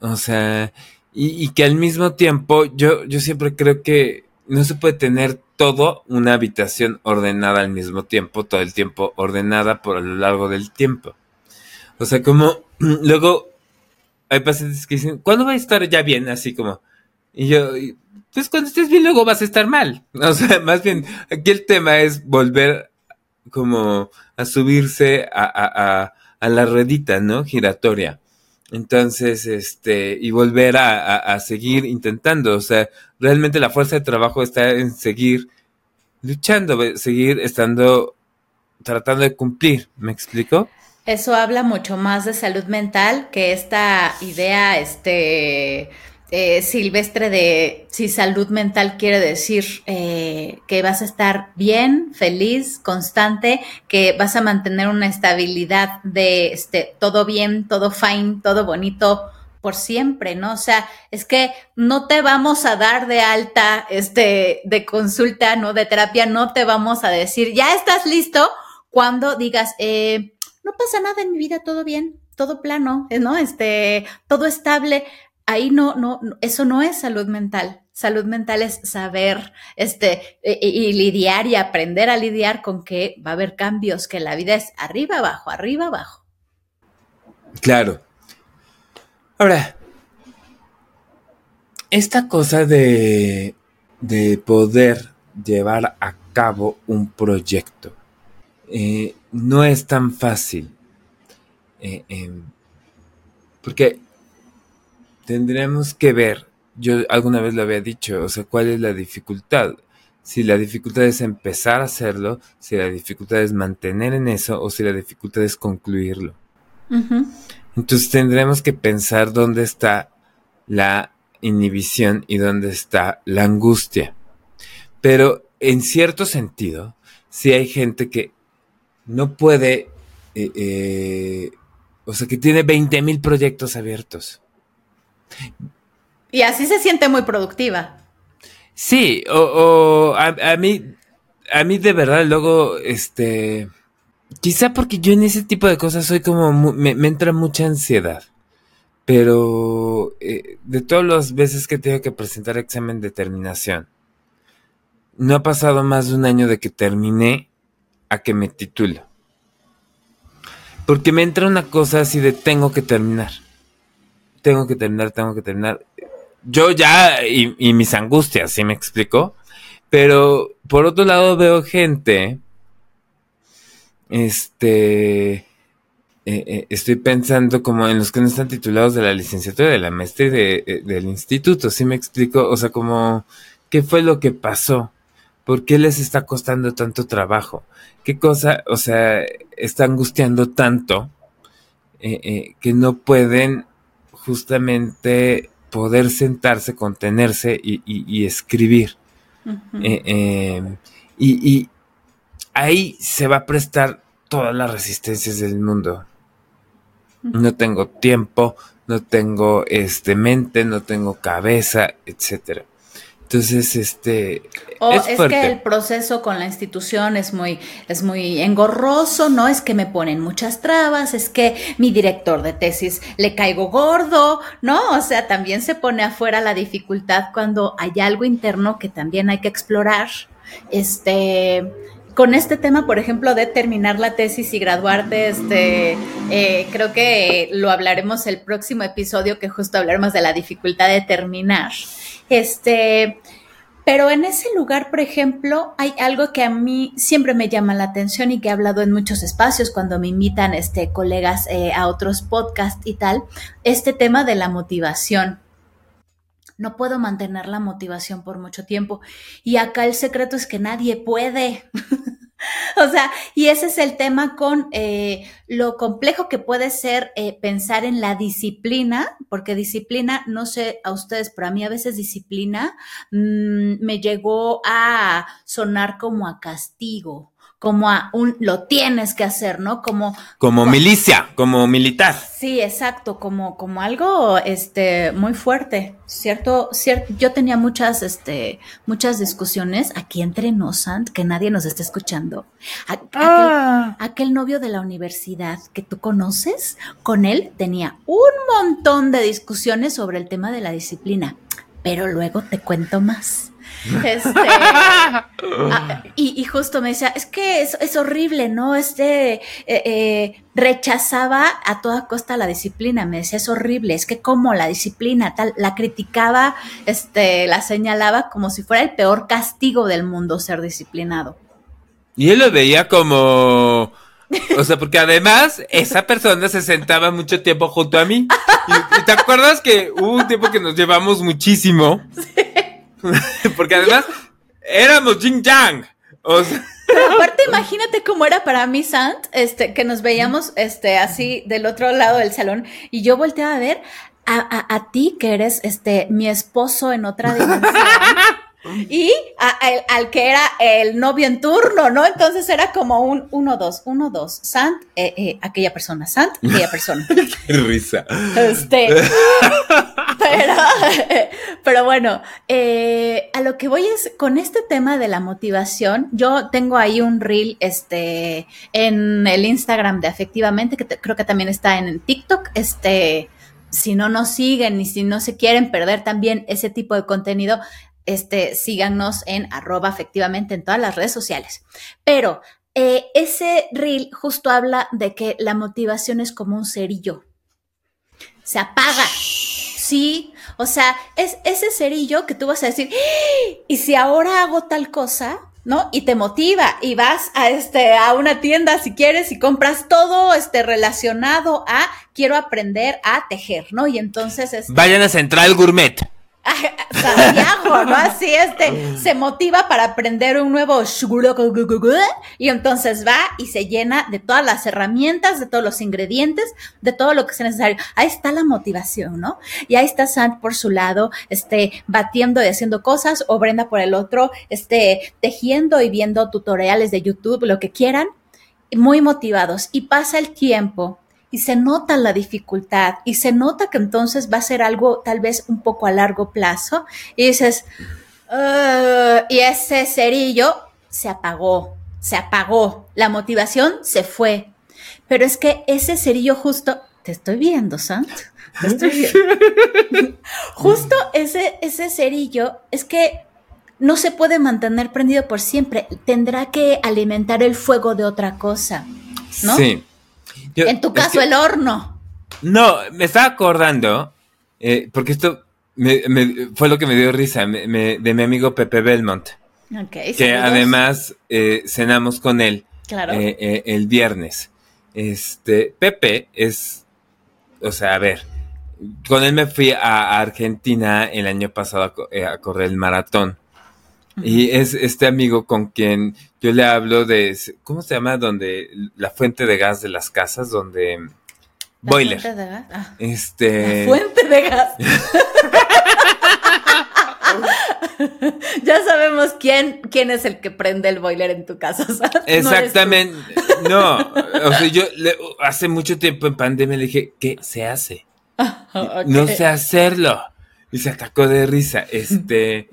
O sea, y, que al mismo tiempo yo, yo siempre creo que no se puede tener todo una habitación ordenada al mismo tiempo, todo el tiempo ordenada por lo largo del tiempo. O sea, como luego hay pacientes que dicen, ¿cuándo va a estar ya bien? Así como, y yo, pues cuando estés bien luego vas a estar mal. O sea, más bien, aquí el tema es volver como a subirse a, a la redita, ¿no? Giratoria. Entonces, este, y volver a, seguir intentando. O sea, realmente la fuerza de trabajo está en seguir luchando, seguir estando, tratando de cumplir. ¿Me explico? Eso habla mucho más de salud mental que esta idea, este, eh, silvestre de si salud mental quiere decir eh, que vas a estar bien, feliz, constante, que vas a mantener una estabilidad de este, todo bien, todo fine, todo bonito por siempre, ¿no? O sea, es que no te vamos a dar de alta, este, de consulta, ¿no? De terapia, no te vamos a decir, ya estás listo cuando digas, eh, no pasa nada en mi vida, todo bien, todo plano, ¿no? Este, todo estable ahí no, no, eso no es salud mental. Salud mental es saber, este, y, lidiar y aprender a lidiar con que va a haber cambios, que la vida es arriba, abajo, arriba, abajo. Claro. Ahora, esta cosa de, de poder llevar a cabo un proyecto eh, no es tan fácil. Eh, porque tendremos que ver, yo alguna vez lo había dicho, o sea, cuál es la dificultad. Si la dificultad es empezar a hacerlo, si la dificultad es mantener en eso o si la dificultad es concluirlo. Entonces tendremos que pensar dónde está la inhibición y dónde está la angustia. Pero en cierto sentido, si hay gente que no puede, eh, eh, o sea, que tiene 20.000 proyectos abiertos y así se siente muy productiva. Sí, o, a, mí, a mí de verdad luego, este, quizá porque yo en ese tipo de cosas soy como, me, entra mucha ansiedad. Pero eh, de todas las veces que tengo que presentar examen de terminación, no ha pasado más de un año de que terminé a que me titulo. Porque me entra una cosa así de tengo que terminar tengo que terminar, tengo que terminar. Yo ya, y, mis angustias, ¿sí me explico? Pero por otro lado veo gente, este, eh, eh, estoy pensando como en los que no están titulados de la licenciatura, de la maestría de, eh, del instituto, ¿sí me explico? O sea, como, ¿qué fue lo que pasó? ¿Por qué les está costando tanto trabajo? ¿Qué cosa, o sea, está angustiando tanto que no pueden justamente poder sentarse, contenerse y, escribir. Eh, em, y, ahí se va a prestar todas las resistencias del mundo. No tengo tiempo, no tengo este mente, no tengo cabeza, etcétera. Entonces, este. O es, que el proceso con la institución es muy, es muy engorroso, ¿no? Es que me ponen muchas trabas, es que mi director de tesis le caigo gordo, ¿no? O sea, también se pone afuera la dificultad cuando hay algo interno que también hay que explorar. Este. Con este tema, por ejemplo, de terminar la tesis y graduarte, este, eh, creo que lo hablaremos el próximo episodio, que justo hablaremos de la dificultad de terminar. Este, pero en ese lugar, por ejemplo, hay algo que a mí siempre me llama la atención y que he hablado en muchos espacios cuando me invitan este, colegas eh, a otros podcasts y tal, este tema de la motivación. No puedo mantener la motivación por mucho tiempo. Y acá el secreto es que nadie puede. O sea, y ese es el tema con eh, lo complejo que puede ser eh, pensar en la disciplina, porque disciplina, no sé a ustedes, pero a mí a veces disciplina mmm, me llegó a sonar como a castigo como a un lo tienes que hacer, ¿no? Como como, milicia, como militar. Sí, exacto, como como algo este muy fuerte, cierto, cierto. Yo tenía muchas este muchas discusiones aquí entre nos, que nadie nos está escuchando. ah. aquel, novio de la universidad que tú conoces, con él tenía un montón de discusiones sobre el tema de la disciplina, pero luego te cuento más. Este, ah, y, justo me decía, es que es, horrible, ¿no? Este eh, eh, rechazaba a toda costa la disciplina, me decía, es horrible, es que como la disciplina, tal, la criticaba, este, la señalaba como si fuera el peor castigo del mundo ser disciplinado. Y él lo veía como... O sea, porque además esa persona se sentaba mucho tiempo junto a mí. Y, te acuerdas que hubo un tiempo que nos llevamos muchísimo. Sí. Porque además éramos Jing Yang. Pero aparte, imagínate cómo era para mí, Sant, este, que nos veíamos este, así del otro lado del salón y yo volteaba a ver a, a ti, que eres este, mi esposo en otra dimensión. y al que era el novio en turno, ¿no? Entonces era como un uno, dos, uno, dos, Sant, eh, eh, aquella persona, Sant, aquella persona. Qué risa. Este, pero, pero bueno, eh, a lo que voy es con este tema de la motivación. Yo tengo ahí un reel, este, en el Instagram de Efectivamente, que creo que también está en TikTok, este si no nos siguen y si no se quieren perder también ese tipo de contenido, este, síganos en arroba efectivamente en todas las redes sociales. Pero eh, ese reel justo habla de que la motivación es como un cerillo. Se apaga. Sí, o sea, es ese cerillo que tú vas a decir, ¡Ah! y si ahora hago tal cosa, ¿no? Y te motiva y vas a este a una tienda si quieres y compras todo este relacionado a quiero aprender a tejer, ¿no? Y entonces este, vayan a Central Gourmet. Santiago, ¿no? Así este se motiva para aprender un nuevo y entonces va y se llena de todas las herramientas, de todos los ingredientes, de todo lo que sea necesario. Ahí está la motivación, ¿no? Y ahí está Sant por su lado, este, batiendo y haciendo cosas, o Brenda por el otro, este, tejiendo y viendo tutoriales de YouTube, lo que quieran, muy motivados. Y pasa el tiempo y se nota la dificultad y se nota que entonces va a ser algo tal vez un poco a largo plazo y dices, y ese cerillo se apagó, se apagó, la motivación se fue. Pero es que ese cerillo justo, te estoy viendo, Sant. Te estoy viendo. justo ese, ese cerillo es que no se puede mantener prendido por siempre. Tendrá que alimentar el fuego de otra cosa. ¿No? Sí en tu caso, el horno. No, me estaba acordando, eh, porque esto fue lo que me dio risa, de mi amigo Pepe Belmont. que además eh, cenamos con él eh, el viernes. Este, Pepe es, o sea, a ver, con él me fui a, Argentina el año pasado a, correr el maratón. Y es este amigo con quien yo le hablo de, ¿cómo se llama? Donde la fuente de gas de las casas, donde... boiler. Fuente de gas? Ah. Este... La fuente de gas. ya sabemos quién, quién es el que prende el boiler en tu casa. Exactamente. No, o sea, yo hace mucho tiempo en pandemia le dije, ¿qué se hace? No sé hacerlo. Y se atacó de risa. Este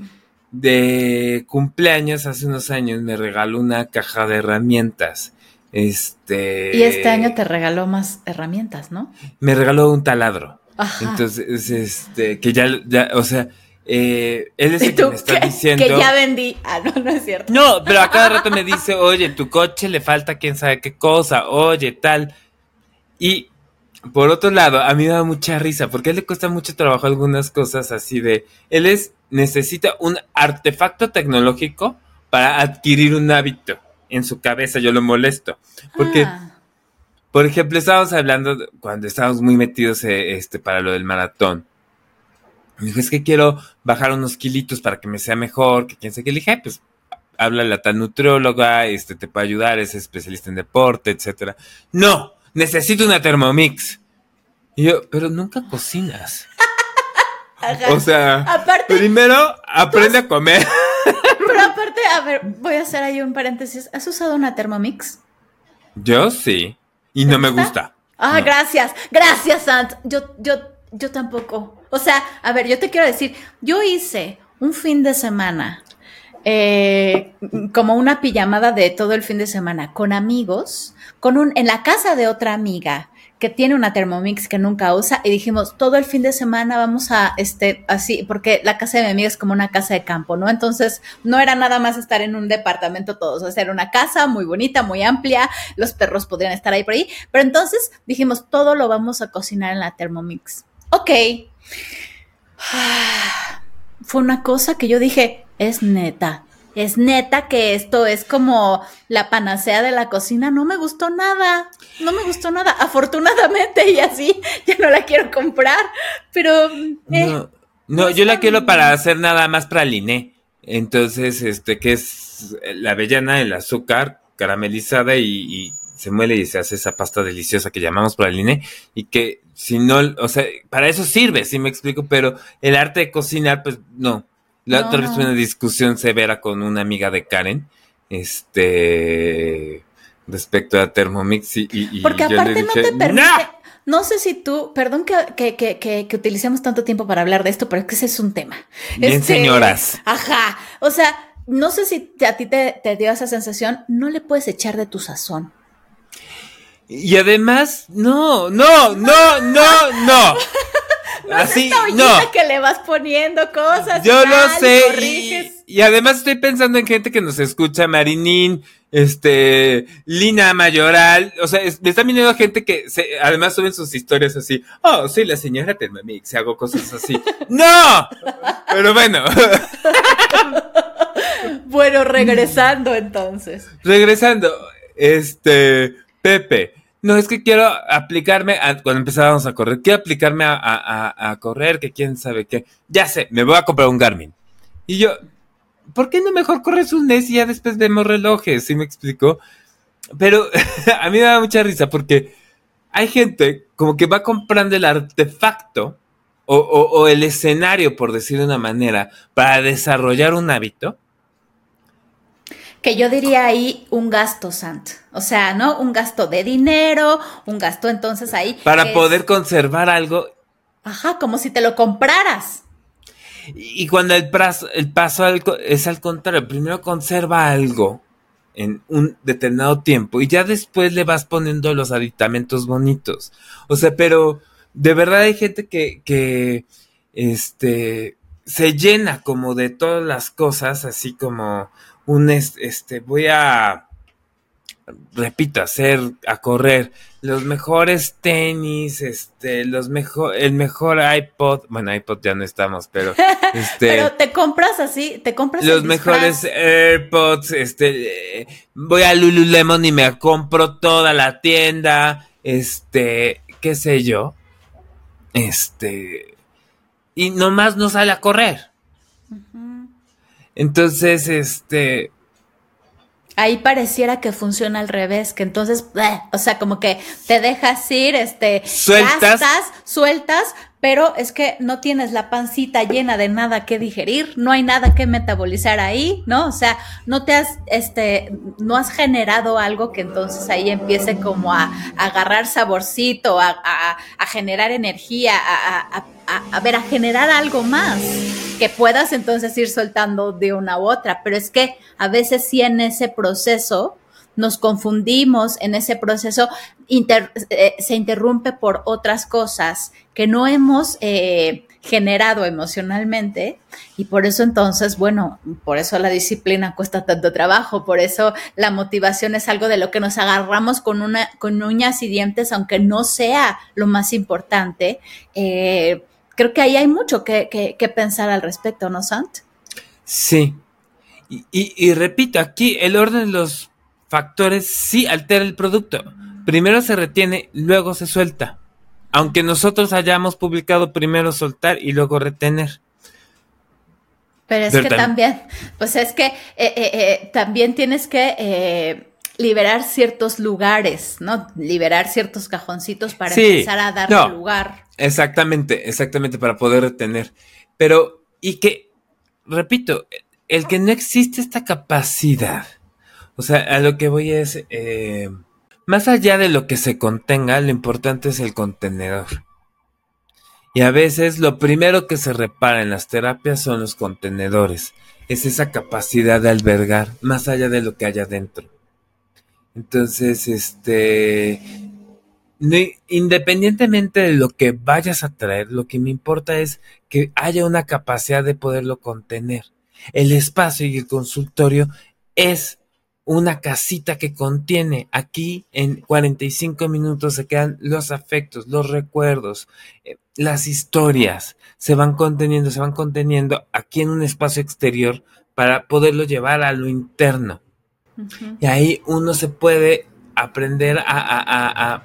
de cumpleaños hace unos años me regaló una caja de herramientas. Este. Y este año te regaló más herramientas, ¿no? Me regaló un taladro. Entonces, este, que ya, ya, o sea, eh, él es el que me está diciendo. Que ya vendí. Ah, no, no es cierto. No, pero a cada rato me dice, oye, tu coche le falta quién sabe qué cosa, oye, tal. Y por otro lado, a mí me da mucha risa, porque a él le cuesta mucho trabajo algunas cosas así de. Él es necesita un artefacto tecnológico para adquirir un hábito en su cabeza. Yo lo molesto. Porque, ah. por ejemplo, estábamos hablando cuando estábamos muy metidos eh, este, para lo del maratón. Me dijo, es que quiero bajar unos kilitos para que me sea mejor, que quién sabe qué. Le dije, pues habla la tan nutrióloga, este, te puede ayudar, es especialista en deporte, etcétera. No, necesito una Thermomix. Y yo, pero nunca cocinas. O sea, primero aprende a comer. Pero aparte, a ver, voy a hacer ahí un paréntesis. ¿Has usado una Thermomix? Yo sí. Y no me gusta. Ah, gracias. Gracias, Sant. Yo, yo, yo tampoco. O sea, a ver, yo te quiero decir, yo hice un fin de semana, eh, como una pijamada de todo el fin de semana, con amigos, con un, en la casa de otra amiga que tiene una Thermomix que nunca usa y dijimos todo el fin de semana vamos a este así porque la casa de mi amiga es como una casa de campo, ¿no? Entonces no era nada más estar en un departamento todos, o sea, era una casa muy bonita, muy amplia, los perros podrían estar ahí por ahí, pero entonces dijimos todo lo vamos a cocinar en la Thermomix. Ok. Fue una cosa que yo dije, es neta, es neta que esto es como la panacea de la cocina. No me gustó nada, no me gustó nada. Afortunadamente y así ya no la quiero comprar, pero... Eh, no, yo la quiero para hacer nada más praliné. Entonces, este, que es la avellana, el azúcar caramelizada y, se muele y se hace esa pasta deliciosa que llamamos praliné y que si no, o sea, para eso sirve, si me explico, pero el arte de cocinar, pues no, la otra vez tuve una discusión severa con una amiga de Karen, este, respecto a Thermomix y, Porque aparte no te permite, no sé si tú, perdón que, que, que, utilicemos tanto tiempo para hablar de esto, pero es que ese es un tema. Bien, este, señoras. Ajá, o sea, no sé si a ti te, te dio esa sensación, no le puedes echar de tu sazón. Y además, no, no, no, no, no. no Así, no. que le vas poniendo cosas. Yo lo sé. Y, además estoy pensando en gente que nos escucha, Marinín, este, Lina Mayoral, o sea, me están viniendo gente que se, además suben sus historias así, oh, soy la señora Thermomix, hago cosas así. ¡No! Pero bueno. bueno, regresando entonces. Regresando, este, Pepe, no, es que quiero aplicarme, a, cuando empezábamos a correr, quiero aplicarme a, correr, que quién sabe qué. Ya sé, me voy a comprar un Garmin. Y yo, ¿por qué no mejor corres un mes y ya después vemos relojes? ¿Sí me explico? Pero a mí me da mucha risa porque hay gente como que va comprando el artefacto o, o el escenario, por decir de una manera, para desarrollar un hábito que yo diría ahí un gasto, Sant. O sea, ¿no? Un gasto de dinero, un gasto entonces ahí. Para poder conservar algo. Ajá, como si te lo compraras. Y cuando el, paso, el paso es al contrario, primero conserva algo en un determinado tiempo y ya después le vas poniendo los aditamentos bonitos. O sea, pero de verdad hay gente que, que este, se llena como de todas las cosas, así como un este, voy a repito, hacer, a correr los mejores tenis, este, los mejor, el mejor iPod, bueno, iPod ya no estamos, pero este, pero te compras así, te compras los mejores AirPods, este, voy a Lululemon y me compro toda la tienda, este, qué sé yo, este, y nomás no sale a correr. Entonces, este... Ahí pareciera que funciona al revés, que entonces, o sea, como que te dejas ir, este, sueltas, sueltas, pero es que no tienes la pancita llena de nada que digerir, no hay nada que metabolizar ahí, ¿no? O sea, no te has, este, no has generado algo que entonces ahí empiece como a, agarrar saborcito, a, a, generar energía, a, a, ver, a generar algo más que puedas entonces ir soltando de una u otra. Pero es que a veces sí en ese proceso nos confundimos, en ese proceso eh, se interrumpe por otras cosas que no hemos eh, generado emocionalmente y por eso entonces, bueno, por eso la disciplina cuesta tanto trabajo, por eso la motivación es algo de lo que nos agarramos con, una, con uñas y dientes, aunque no sea lo más importante. Eh, creo que ahí hay mucho que, pensar al respecto, ¿no, Sant? Sí. Y, repito, aquí el orden de los factores sí altera el producto. Primero se retiene, luego se suelta. Aunque nosotros hayamos publicado primero soltar y luego retener. Pero es que también, pues es que eh, también tienes que liberar ciertos lugares, ¿no? Liberar ciertos cajoncitos para empezar a darle lugar. Exactamente, exactamente, para poder retener. Pero, y que, repito, el que no existe esta capacidad, o sea, a lo que voy es, eh, más allá de lo que se contenga, lo importante es el contenedor. Y a veces lo primero que se repara en las terapias son los contenedores. Es esa capacidad de albergar más allá de lo que haya dentro. Entonces, este, independientemente de lo que vayas a traer, lo que me importa es que haya una capacidad de poderlo contener. El espacio y el consultorio es una casita que contiene. Aquí en 45 minutos se quedan los afectos, los recuerdos, eh, las historias. Se van conteniendo, se van conteniendo aquí en un espacio exterior para poderlo llevar a lo interno. Y ahí uno se puede aprender a,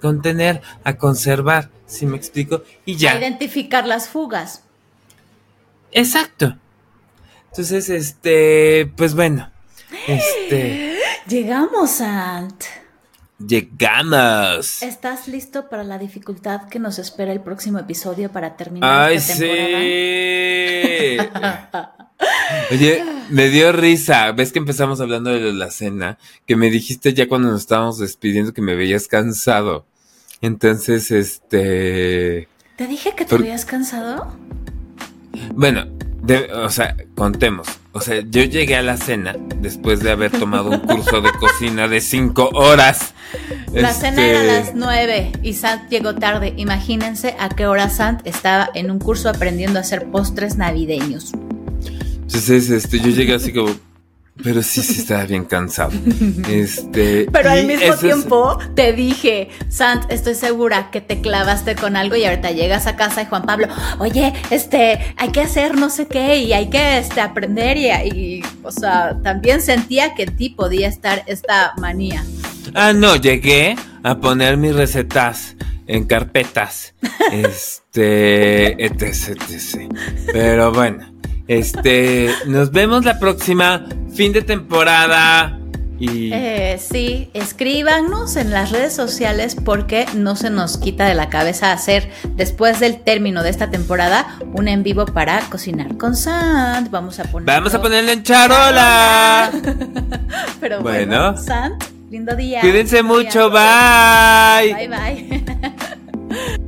contener, a conservar, si me explico, y ya. A identificar las fugas. Exacto. Entonces, este, pues bueno, este. Llegamos, Sant. Llegamos. ¿Estás listo para la dificultad que nos espera el próximo episodio para terminar esta temporada? Sí. Oye, me dio risa. ¿Ves que empezamos hablando de la cena? Que me dijiste ya cuando nos estábamos despidiendo que me veías cansado. Entonces, este. ¿Te dije que te veías cansado? Bueno, o sea, contemos. O sea, yo llegué a la cena después de haber tomado un curso de cocina de cinco horas. La cena era a este, las nueve y Sant llegó tarde. Imagínense a qué hora Sant estaba en un curso aprendiendo a hacer postres navideños. Entonces, este, yo llegué así como, pero sí, sí estaba bien cansado. Este. Pero al mismo tiempo te dije, Sant, estoy segura que te clavaste con algo y ahorita llegas a casa y Juan Pablo, oye, este, hay que hacer no sé qué y hay que este, aprender y, y, o sea, también sentía que en ti podía estar esta manía. Ah, no, llegué a poner mis recetas en carpetas, este, etc, etc. Pero bueno. Este, nos vemos la próxima fin de temporada. Y... Eh, sí, escríbanos en las redes sociales porque no se nos quita de la cabeza hacer después del término de esta temporada un en vivo para cocinar con Sant. Vamos a poner. Vamos a ponerle en charola. Pero bueno, Sant, lindo día. Cuídense mucho, bye. Bye bye.